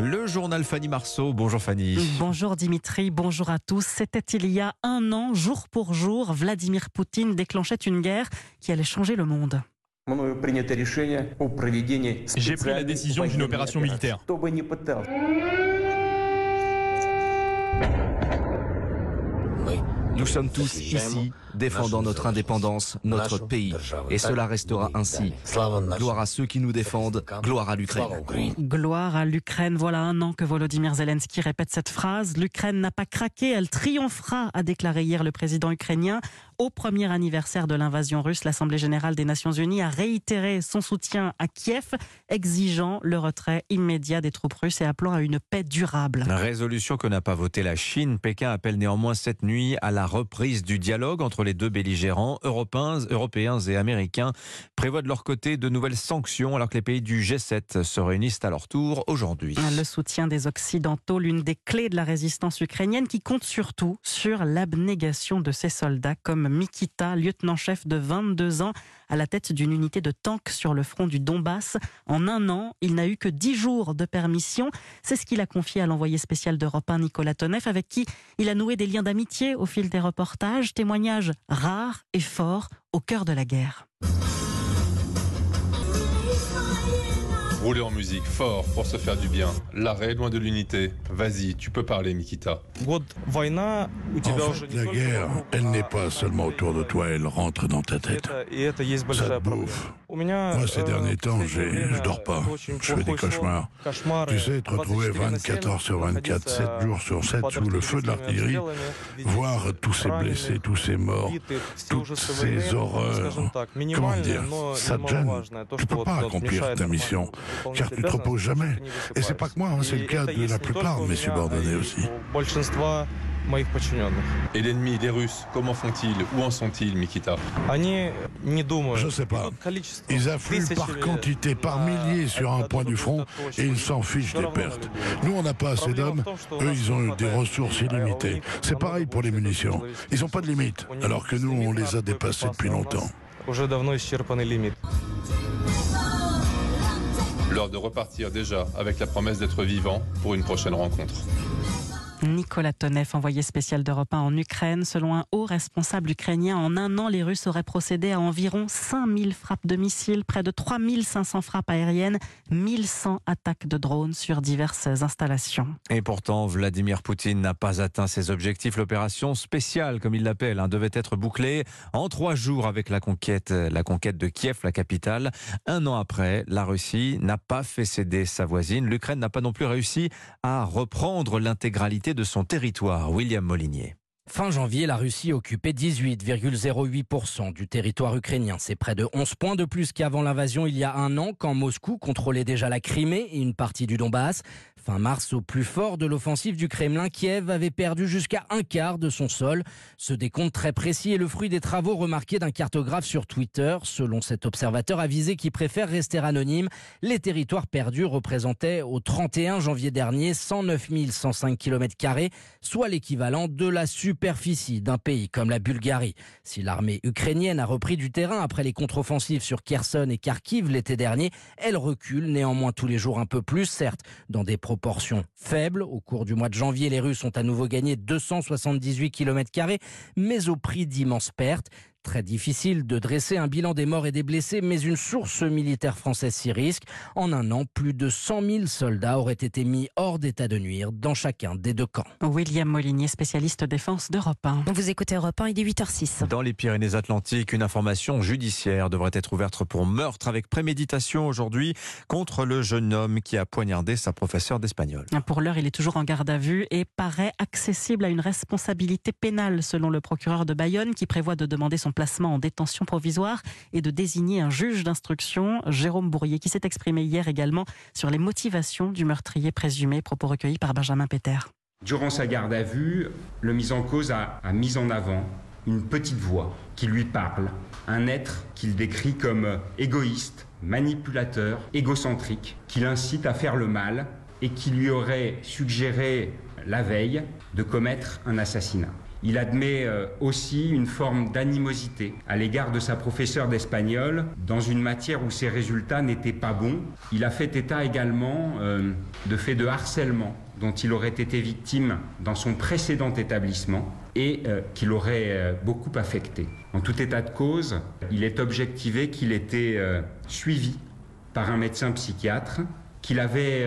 Le journal Fanny Marceau. Bonjour Fanny. Bonjour Dimitri, bonjour à tous. C'était il y a un an, jour pour jour, Vladimir Poutine déclenchait une guerre qui allait changer le monde. J'ai pris la décision d'une opération militaire. Nous sommes tous ici défendant notre indépendance, notre pays. Et cela restera ainsi. Gloire à ceux qui nous défendent, gloire à l'Ukraine. Gloire à l'Ukraine. Voilà un an que Volodymyr Zelensky répète cette phrase. L'Ukraine n'a pas craqué, elle triomphera, a déclaré hier le président ukrainien. Au premier anniversaire de l'invasion russe, l'Assemblée générale des Nations unies a réitéré son soutien à Kiev, exigeant le retrait immédiat des troupes russes et appelant à une paix durable. Résolution que n'a pas votée la Chine. Pékin appelle néanmoins cette nuit à la reprise du dialogue entre les deux belligérants. Européens, européens et américains prévoient de leur côté de nouvelles sanctions alors que les pays du G7 se réunissent à leur tour aujourd'hui. Le soutien des Occidentaux, l'une des clés de la résistance ukrainienne qui compte surtout sur l'abnégation de ses soldats comme Mikita, lieutenant-chef de 22 ans, à la tête d'une unité de tanks sur le front du Donbass. En un an, il n'a eu que 10 jours de permission. C'est ce qu'il a confié à l'envoyé spécial d'Europe 1, Nicolas Tonev, avec qui il a noué des liens d'amitié au fil des reportages, témoignages rares et forts au cœur de la guerre. Rouler en musique fort pour se faire du bien. L'arrêt loin de l'unité. Vas-y, tu peux parler, Mikita. En fait, la guerre, elle n'est pas seulement autour de toi, elle rentre dans ta tête. Ça te bouffe. Moi, ces derniers temps, je dors pas. Je fais des cauchemars. Tu sais, te retrouver 24 heures sur 24, 7 jours sur 7 sous le feu de l'artillerie, voir tous ces blessés, tous ces morts, toutes ces horreurs. Comment dire? Ça te gêne? Tu peux pas accomplir ta mission, car tu te reposes jamais. Et c'est pas que moi, hein, c'est le cas de la plupart de mes subordonnés aussi. Et l'ennemi, les Russes, comment font-ils? Où en sont-ils, Mikita? Je sais pas. Ils affluent par quantité, par milliers sur un point du front et ils s'en fichent des pertes. Nous, on n'a pas assez d'hommes. Eux, ils ont des ressources illimitées. C'est pareil pour les munitions. Ils n'ont pas de limite, alors que nous, on les a dépassés depuis longtemps. L'heure de repartir déjà avec la promesse d'être vivant pour une prochaine rencontre. Nicolas Tonev, envoyé spécial d'Europe 1 en Ukraine. Selon un haut responsable ukrainien, en un an, les Russes auraient procédé à environ 5000 frappes de missiles, près de 3500 frappes aériennes, 1100 attaques de drones sur diverses installations. Et pourtant, Vladimir Poutine n'a pas atteint ses objectifs. L'opération spéciale, comme il l'appelle, hein, devait être bouclée en trois jours avec la conquête, la conquête de Kiev, la capitale. Un an après, la Russie n'a pas fait céder sa voisine. L'Ukraine n'a pas non plus réussi à reprendre l'intégralité de son territoire. William Molinier. Fin janvier, la Russie occupait 18,08% du territoire ukrainien. C'est près de 11 points de plus qu'avant l'invasion il y a un an, quand Moscou contrôlait déjà la Crimée et une partie du Donbass. Fin mars, au plus fort de l'offensive du Kremlin, Kiev avait perdu jusqu'à un quart de son sol. Ce décompte très précis est le fruit des travaux remarqués d'un cartographe sur Twitter. Selon cet observateur avisé qui préfère rester anonyme, les territoires perdus représentaient au 31 janvier dernier 109 105 km, soit l'équivalent de la superficie d'un pays comme la Bulgarie. Si l'armée ukrainienne a repris du terrain après les contre-offensives sur Kherson et Kharkiv l'été dernier, elle recule néanmoins tous les jours un peu plus, certes, dans des proportions faibles. Au cours du mois de janvier, les Russes ont à nouveau gagné 278 km, mais au prix d'immenses pertes. Très difficile de dresser un bilan des morts et des blessés, mais une source militaire française s'y risque. En un an, plus de 100 000 soldats auraient été mis hors d'état de nuire dans chacun des deux camps. William Molinier, spécialiste défense d'Europe 1. Vous écoutez Europe 1, il est 8h06. Dans les Pyrénées-Atlantiques, une information judiciaire devrait être ouverte pour meurtre avec préméditation aujourd'hui contre le jeune homme qui a poignardé sa professeure d'espagnol. Pour l'heure, il est toujours en garde à vue et paraît accessible à une responsabilité pénale selon le procureur de Bayonne qui prévoit de demander son placement en détention provisoire et de désigner un juge d'instruction, Jérôme Bourrier, qui s'est exprimé hier également sur les motivations du meurtrier présumé, propos recueillis par Benjamin Péter. Durant sa garde à vue, le mis en cause a, a mis en avant une petite voix qui lui parle, un être qu'il décrit comme égoïste, manipulateur, égocentrique, qui l'incite à faire le mal et qui lui aurait suggéré la veille de commettre un assassinat. Il admet euh, aussi une forme d'animosité à l'égard de sa professeure d'espagnol dans une matière où ses résultats n'étaient pas bons. Il a fait état également euh, de faits de harcèlement dont il aurait été victime dans son précédent établissement et euh, qui l'aurait beaucoup affecté. En tout état de cause, il est objectivé qu'il était suivi par un médecin psychiatre qu'il avait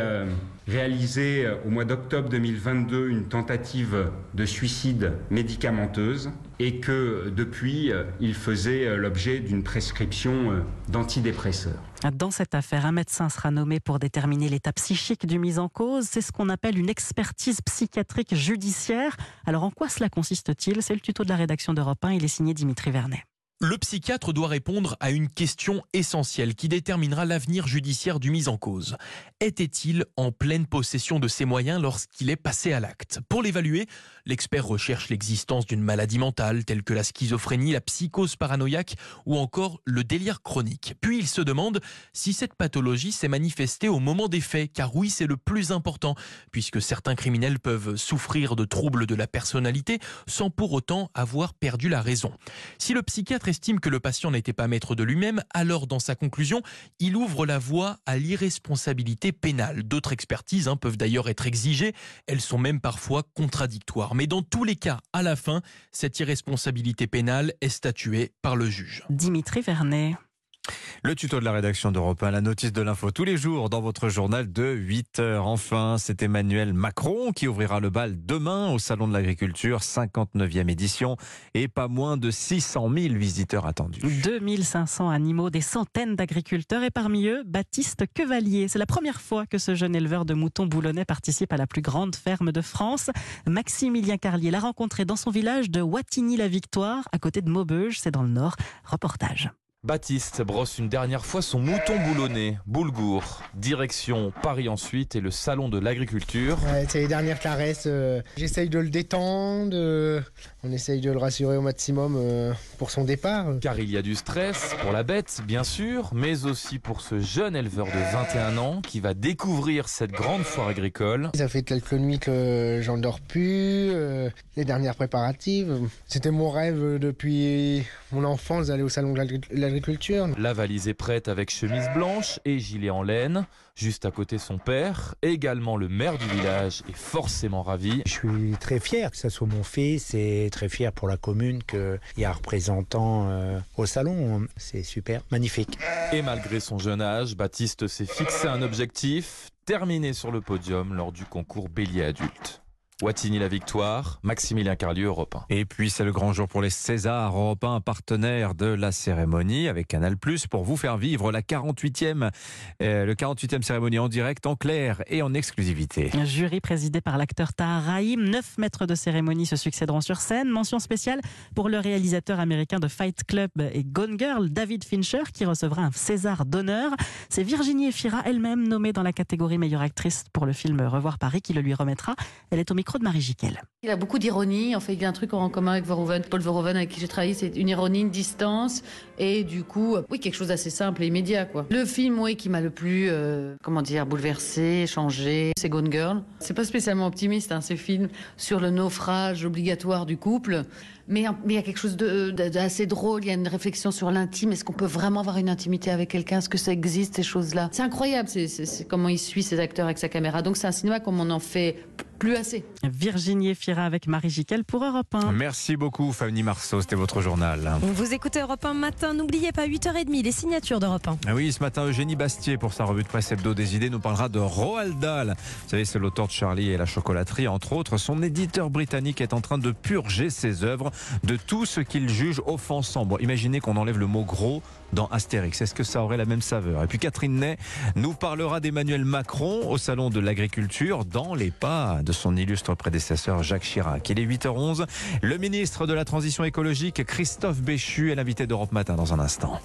réalisé euh, au mois d'octobre 2022 une tentative de suicide médicamenteuse et que depuis, euh, il faisait l'objet d'une prescription d'antidépresseurs. Dans cette affaire, un médecin sera nommé pour déterminer l'état psychique du mis en cause. C'est ce qu'on appelle une expertise psychiatrique judiciaire. Alors en quoi cela consiste-t-il? C'est le tuto de la rédaction d'Europe 1. Il est signé Dimitri Vernet. Le psychiatre doit répondre à une question essentielle qui déterminera l'avenir judiciaire du mis en cause. Était-il en pleine possession de ses moyens lorsqu'il est passé à l'acte? Pour l'évaluer, l'expert recherche l'existence d'une maladie mentale telle que la schizophrénie, la psychose paranoïaque ou encore le délire chronique. Puis il se demande si cette pathologie s'est manifestée au moment des faits, car oui, c'est le plus important, puisque certains criminels peuvent souffrir de troubles de la personnalité sans pour autant avoir perdu la raison. Si le psychiatre estime que le patient n'était pas maître de lui-même, alors dans sa conclusion, il ouvre la voie à l'irresponsabilité pénale. D'autres expertises hein, peuvent d'ailleurs être exigées, elles sont même parfois contradictoires. Mais dans tous les cas, à la fin, cette irresponsabilité pénale est statuée par le juge. Dimitri Vernet. Le tuto de la rédaction d'Europe 1, la notice de l'info tous les jours dans votre journal de 8 heures. Enfin, c'est Emmanuel Macron qui ouvrira le bal demain au Salon de l'Agriculture, 59e édition, et pas moins de 600 000 visiteurs attendus. 2500 animaux, des centaines d'agriculteurs et parmi eux, Baptiste Quevalier. C'est la première fois que ce jeune éleveur de moutons boulonnais participe à la plus grande ferme de France. Maximilien Carlier l'a rencontré dans son village de Wattignies-la-Victoire, à côté de Maubeuge, c'est dans le nord. Reportage. Baptiste brosse une dernière fois son mouton boulonné, Boulgour. Direction Paris ensuite et le salon de l'agriculture. c'est les dernières caresses. Euh, j'essaye de le détendre, euh, on essaye de le rassurer au maximum euh, pour son départ. Car il y a du stress pour la bête, bien sûr, mais aussi pour ce jeune éleveur de 21 ans qui va découvrir cette grande foire agricole. Ça fait quelques nuits que j'en dors plus, les dernières préparatives. C'était mon rêve depuis mon enfance d'aller au salon de l'agriculture la valise est prête avec chemise blanche et gilet en laine. Juste à côté son père, également le maire du village, est forcément ravi. Je suis très fier que ce soit mon fils et très fier pour la commune qu'il y a un représentant euh, au salon. C'est super, magnifique. Et malgré son jeune âge, Baptiste s'est fixé un objectif, terminer sur le podium lors du concours bélier adulte. Wattigny la victoire, Maximilien Carlieu, Europe 1. Et puis c'est le grand jour pour les Césars, Europe 1, partenaire de la cérémonie avec Canal+, pour vous faire vivre la 48e, euh, le 48e cérémonie en direct, en clair et en exclusivité. Un jury présidé par l'acteur Tahar Rahim, neuf maîtres de cérémonie se succéderont sur scène. Mention spéciale pour le réalisateur américain de Fight Club et Gone Girl, David Fincher, qui recevra un César d'honneur. C'est Virginie Efira elle-même nommée dans la catégorie meilleure actrice pour le film Revoir Paris qui le lui remettra. Elle est au de Marie Giquel. Il a beaucoup d'ironie. En fait, il y a un truc en commun avec Verhoeven. Paul Verhoeven, avec qui j'ai travaillé, c'est une ironie, une distance. Et du coup, oui, quelque chose d'assez simple et immédiat. Le film, oui, qui m'a le plus, euh, comment dire, bouleversé, changé, c'est Gone Girl. C'est pas spécialement optimiste, hein, ces films sur le naufrage obligatoire du couple. Mais, il y a quelque chose d'assez drôle, il y a une réflexion sur l'intime. Est-ce qu'on peut vraiment avoir une intimité avec quelqu'un? Est-ce que ça existe, ces choses-là? C'est incroyable, c'est comment il suit ses acteurs avec sa caméra. Donc c'est un cinéma comme on en fait plus assez. Virginie Fira avec Marie Giquel pour Europe 1. Merci beaucoup Fanny Marceau, c'était votre journal. Vous écoutez Europe 1 matin, n'oubliez pas 8h30 les signatures d'Europe 1. Ah oui, ce matin Eugénie Bastier pour sa revue de presse hebdo des idées nous parlera de Roald Dahl. Vous savez, c'est l'auteur de Charlie et la chocolaterie entre autres. Son éditeur britannique est en train de purger ses œuvres de tout ce qu'il juge offensant. Bon, imaginez qu'on enlève le mot gros dans Astérix. Est-ce que ça aurait la même saveur? Et puis Catherine Ney nous parlera d'Emmanuel Macron au Salon de l'Agriculture dans les pas de son illustre prédécesseur Jacques Chirac. Il est 8h11. Le ministre de la Transition écologique Christophe Béchu est l'invité d'Europe Matin dans un instant.